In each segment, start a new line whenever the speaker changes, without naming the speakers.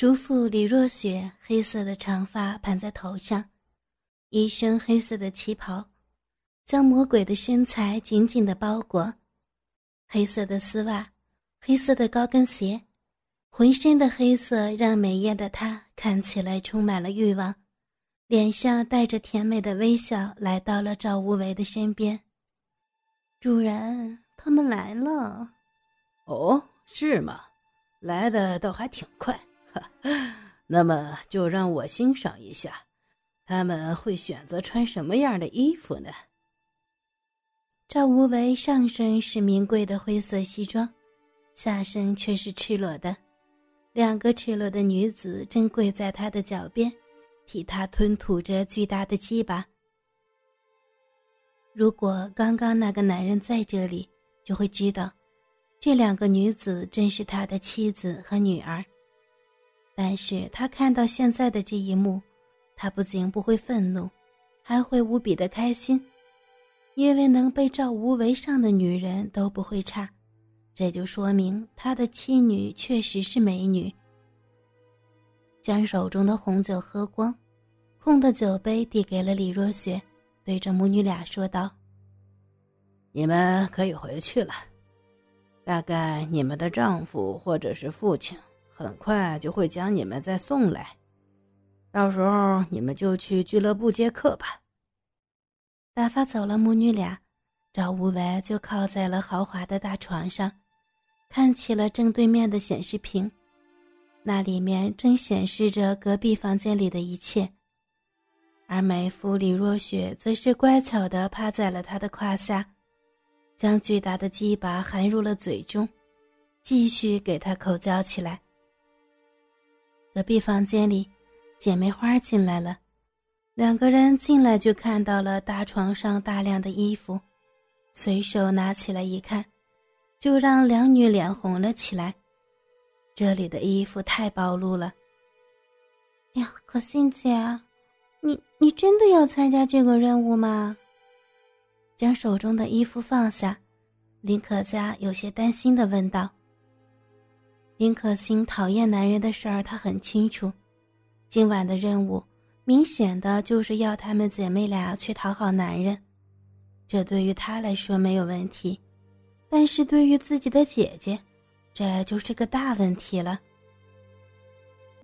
叔父李若雪黑色的长发盘在头上，一身黑色的旗袍，将魔鬼的身材紧紧的包裹。黑色的丝袜，黑色的高跟鞋，浑身的黑色让美艳的她看起来充满了欲望，脸上带着甜美的微笑，来到了赵无为的身边。主人，他们来了。
哦，是吗？来的倒还挺快。那么就让我欣赏一下，他们会选择穿什么样的衣服呢？
赵无为上身是名贵的灰色西装，下身却是赤裸的。两个赤裸的女子正跪在他的脚边，替他吞吐着巨大的鸡巴。如果刚刚那个男人在这里，就会知道，这两个女子正是他的妻子和女儿。但是他看到现在的这一幕，他不仅不会愤怒，还会无比的开心，因为能被赵无为上的女人都不会差，这就说明他的妻女确实是美女。将手中的红酒喝光，空的酒杯递给了李若雪，对着母女俩说道：“
你们可以回去了，大概你们的丈夫或者是父亲。”很快就会将你们再送来，到时候你们就去俱乐部接客吧。
打发走了母女俩，赵无为就靠在了豪华的大床上，看起了正对面的显示屏，那里面正显示着隔壁房间里的一切，而美妇李若雪则是乖巧的趴在了他的胯下，将巨大的鸡巴含入了嘴中，继续给他口交起来。隔壁房间里，姐妹花进来了。两个人进来就看到了大床上大量的衣服，随手拿起来一看，就让两女脸红了起来。这里的衣服太暴露了。呀，可心姐，你你真的要参加这个任务吗？将手中的衣服放下，林可嘉有些担心的问道。林可欣讨厌男人的事儿，她很清楚。今晚的任务明显的就是要她们姐妹俩去讨好男人，这对于她来说没有问题，但是对于自己的姐姐，这就是个大问题了。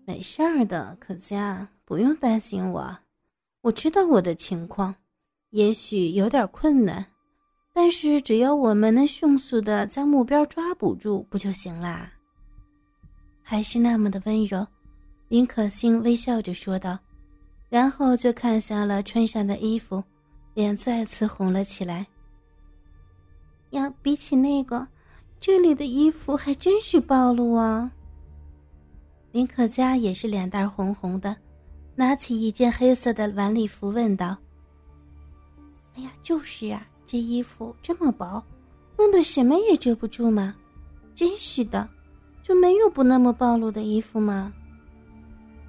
没事儿的，可嘉，不用担心我，我知道我的情况，也许有点困难，但是只要我们能迅速的将目标抓捕住，不就行啦？还是那么的温柔，林可欣微笑着说道，然后就看向了穿上的衣服，脸再次红了起来。呀，比起那个，这里的衣服还真是暴露啊！林可嘉也是脸蛋红红的，拿起一件黑色的晚礼服问道：“哎呀，就是啊，这衣服这么薄，根本什么也遮不住嘛，真是的。”就没有不那么暴露的衣服吗？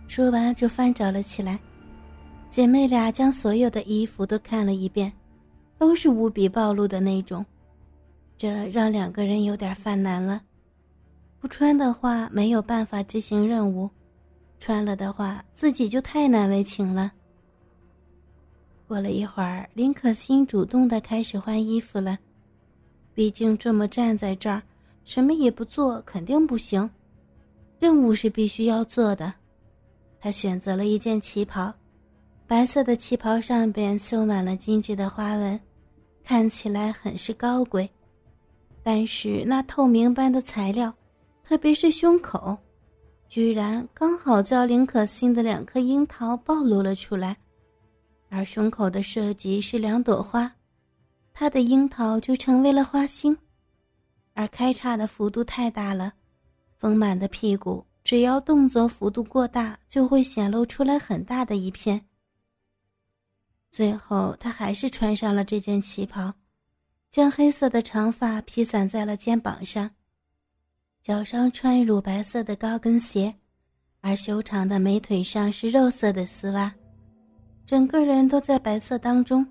说完就翻找了起来。姐妹俩将所有的衣服都看了一遍，都是无比暴露的那种，这让两个人有点犯难了。不穿的话没有办法执行任务，穿了的话自己就太难为情了。过了一会儿，林可欣主动的开始换衣服了，毕竟这么站在这儿。什么也不做肯定不行，任务是必须要做的。他选择了一件旗袍，白色的旗袍上边绣满了精致的花纹，看起来很是高贵。但是那透明般的材料，特别是胸口，居然刚好将林可欣的两颗樱桃暴露了出来。而胸口的设计是两朵花，她的樱桃就成为了花心。而开叉的幅度太大了，丰满的屁股只要动作幅度过大，就会显露出来很大的一片。最后，他还是穿上了这件旗袍，将黑色的长发披散在了肩膀上，脚上穿乳白色的高跟鞋，而修长的美腿上是肉色的丝袜，整个人都在白色当中，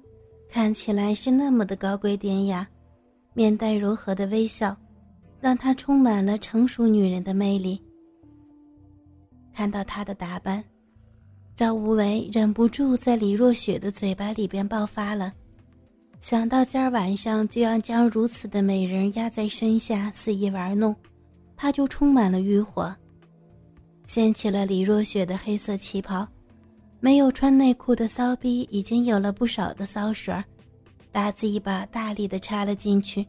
看起来是那么的高贵典雅。面带柔和的微笑，让她充满了成熟女人的魅力。看到她的打扮，赵无为忍不住在李若雪的嘴巴里边爆发了。想到今儿晚上就要将如此的美人压在身下肆意玩弄，他就充满了欲火，掀起了李若雪的黑色旗袍，没有穿内裤的骚逼已经有了不少的骚水，大鸡巴大力的插了进去，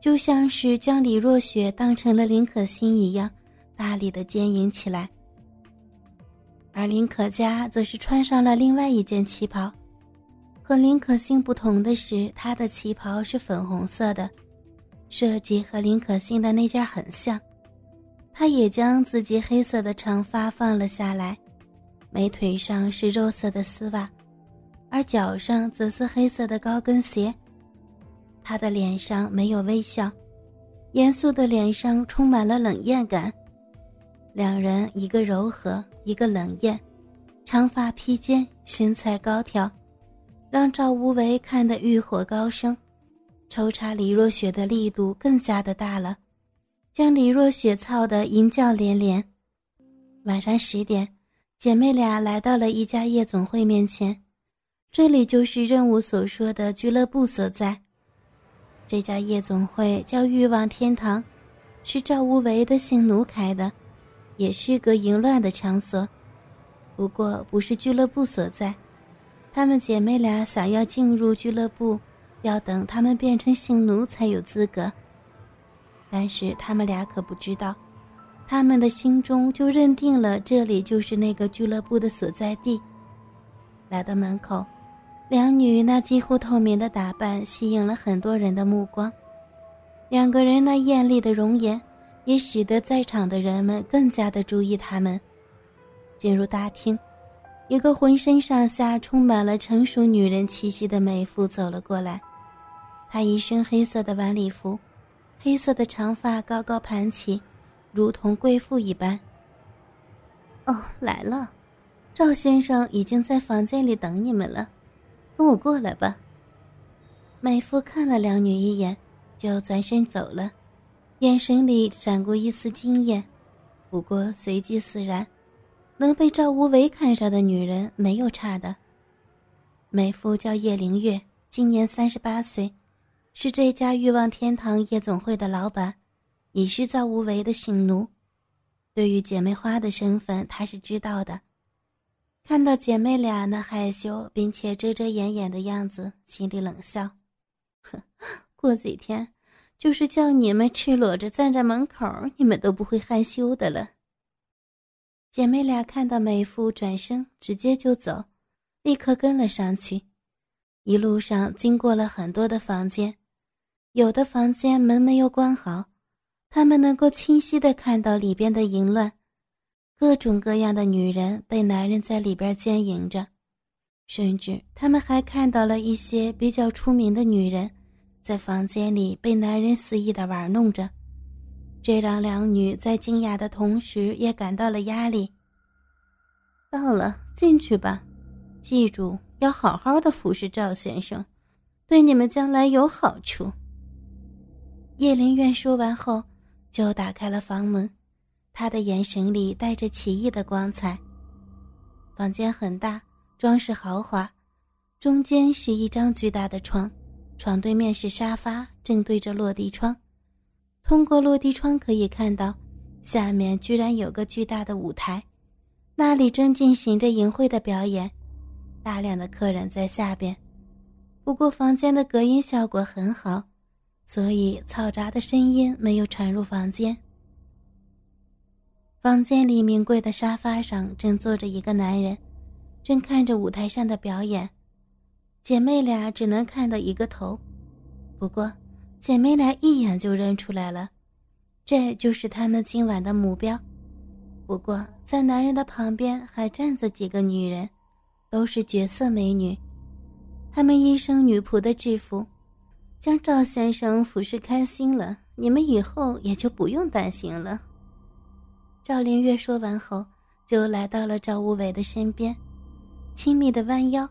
就像是将李若雪当成了林可欣一样，大力的奸淫起来。而林可嘉则是穿上了另外一件旗袍。和林可欣不同的是，她的旗袍是粉红色的，设计和林可欣的那件很像。她也将自己黑色的长发放了下来，美腿上是肉色的丝袜，而脚上则是黑色的高跟鞋。她的脸上没有微笑，严肃的脸上充满了冷艳感。两人一个柔和，一个冷艳，长发披肩，身材高挑。让赵无为看得欲火高升，抽插李若雪的力度更加的大了，将李若雪操得淫叫连连。晚上十点，姐妹俩来到了一家夜总会面前，这里就是任务所说的俱乐部所在。这家夜总会叫欲望天堂，是赵无为的性奴开的，也是个淫乱的场所，不过不是俱乐部所在。她们姐妹俩想要进入俱乐部，要等她们变成性奴才有资格。但是她们俩可不知道，她们的心中就认定了这里就是那个俱乐部的所在地。来到门口，两女那几乎透明的打扮吸引了很多人的目光，两个人那艳丽的容颜也使得在场的人们更加的注意她们。进入大厅。一个浑身上下充满了成熟女人气息的美妇走了过来，她一身黑色的晚礼服，黑色的长发高高盘起，如同贵妇一般。哦，来了，赵先生已经在房间里等你们了，跟我过来吧。美妇看了两女一眼，就转身走了，眼神里闪过一丝惊艳，不过随即释然。能被赵无为看上的女人没有差的。美妇叫叶灵月，今年三十八岁，是这家欲望天堂夜总会的老板，也是赵无为的性奴。对于姐妹花的身份，她是知道的。看到姐妹俩那害羞并且遮遮掩掩的样子，心里冷笑：“哼，过几天，就是叫你们赤裸着站在门口，你们都不会害羞的了。”姐妹俩看到美妇转身，直接就走，立刻跟了上去。一路上经过了很多的房间，有的房间门没有关好，他们能够清晰的看到里边的淫乱，各种各样的女人被男人在里边奸淫着，甚至他们还看到了一些比较出名的女人，在房间里被男人肆意的玩弄着。这让两女在惊讶的同时，也感到了压力。到了，进去吧，记住要好好的服侍赵先生，对你们将来有好处。叶灵苑说完后，就打开了房门，他的眼神里带着奇异的光彩。房间很大，装饰豪华，中间是一张巨大的床，床对面是沙发，正对着落地窗。通过落地窗可以看到，下面居然有个巨大的舞台，那里正进行着淫秽的表演，大量的客人在下边。不过房间的隔音效果很好，所以嘈杂的声音没有传入房间。房间里名贵的沙发上正坐着一个男人，正看着舞台上的表演。姐妹俩只能看到一个头，不过。姐妹俩一眼就认出来了，这就是他们今晚的目标。不过，在男人的旁边还站着几个女人，都是绝色美女。她们一身女仆的制服，将赵先生服侍开心了，你们以后也就不用担心了。赵灵月说完后，就来到了赵无为的身边，亲密的弯腰，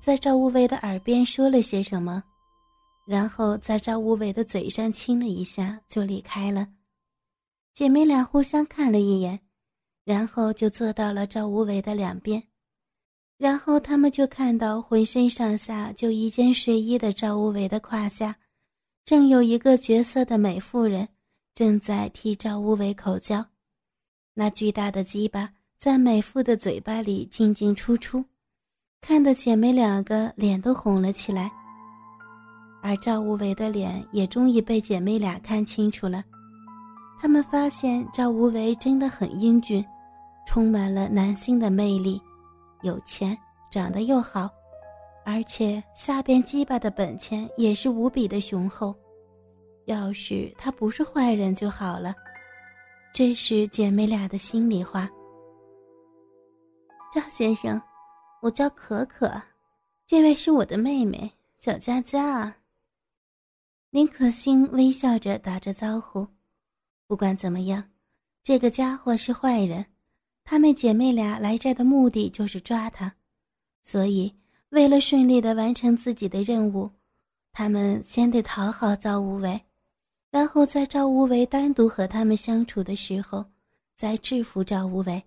在赵无为的耳边说了些什么。然后在赵无为的嘴上亲了一下，就离开了。姐妹俩互相看了一眼，然后就坐到了赵无为的两边。然后他们就看到浑身上下就一件睡衣的赵无为的胯下，正有一个绝色的美妇人正在替赵无为口交，那巨大的鸡巴在美妇的嘴巴里进进出出，看得姐妹两个脸都红了起来。而赵无为的脸也终于被姐妹俩看清楚了，他们发现赵无为真的很英俊，充满了男性的魅力。有钱，长得又好，而且下边鸡巴的本钱也是无比的雄厚。要是他不是坏人就好了。这是姐妹俩的心里话。赵先生，我叫可可，这位是我的妹妹小佳佳啊。林可欣微笑着打着招呼。不管怎么样，这个家伙是坏人。她们姐妹俩来这儿的目的就是抓他，所以为了顺利的完成自己的任务，他们先得讨好赵无为，然后在赵无为单独和他们相处的时候，再制服赵无为。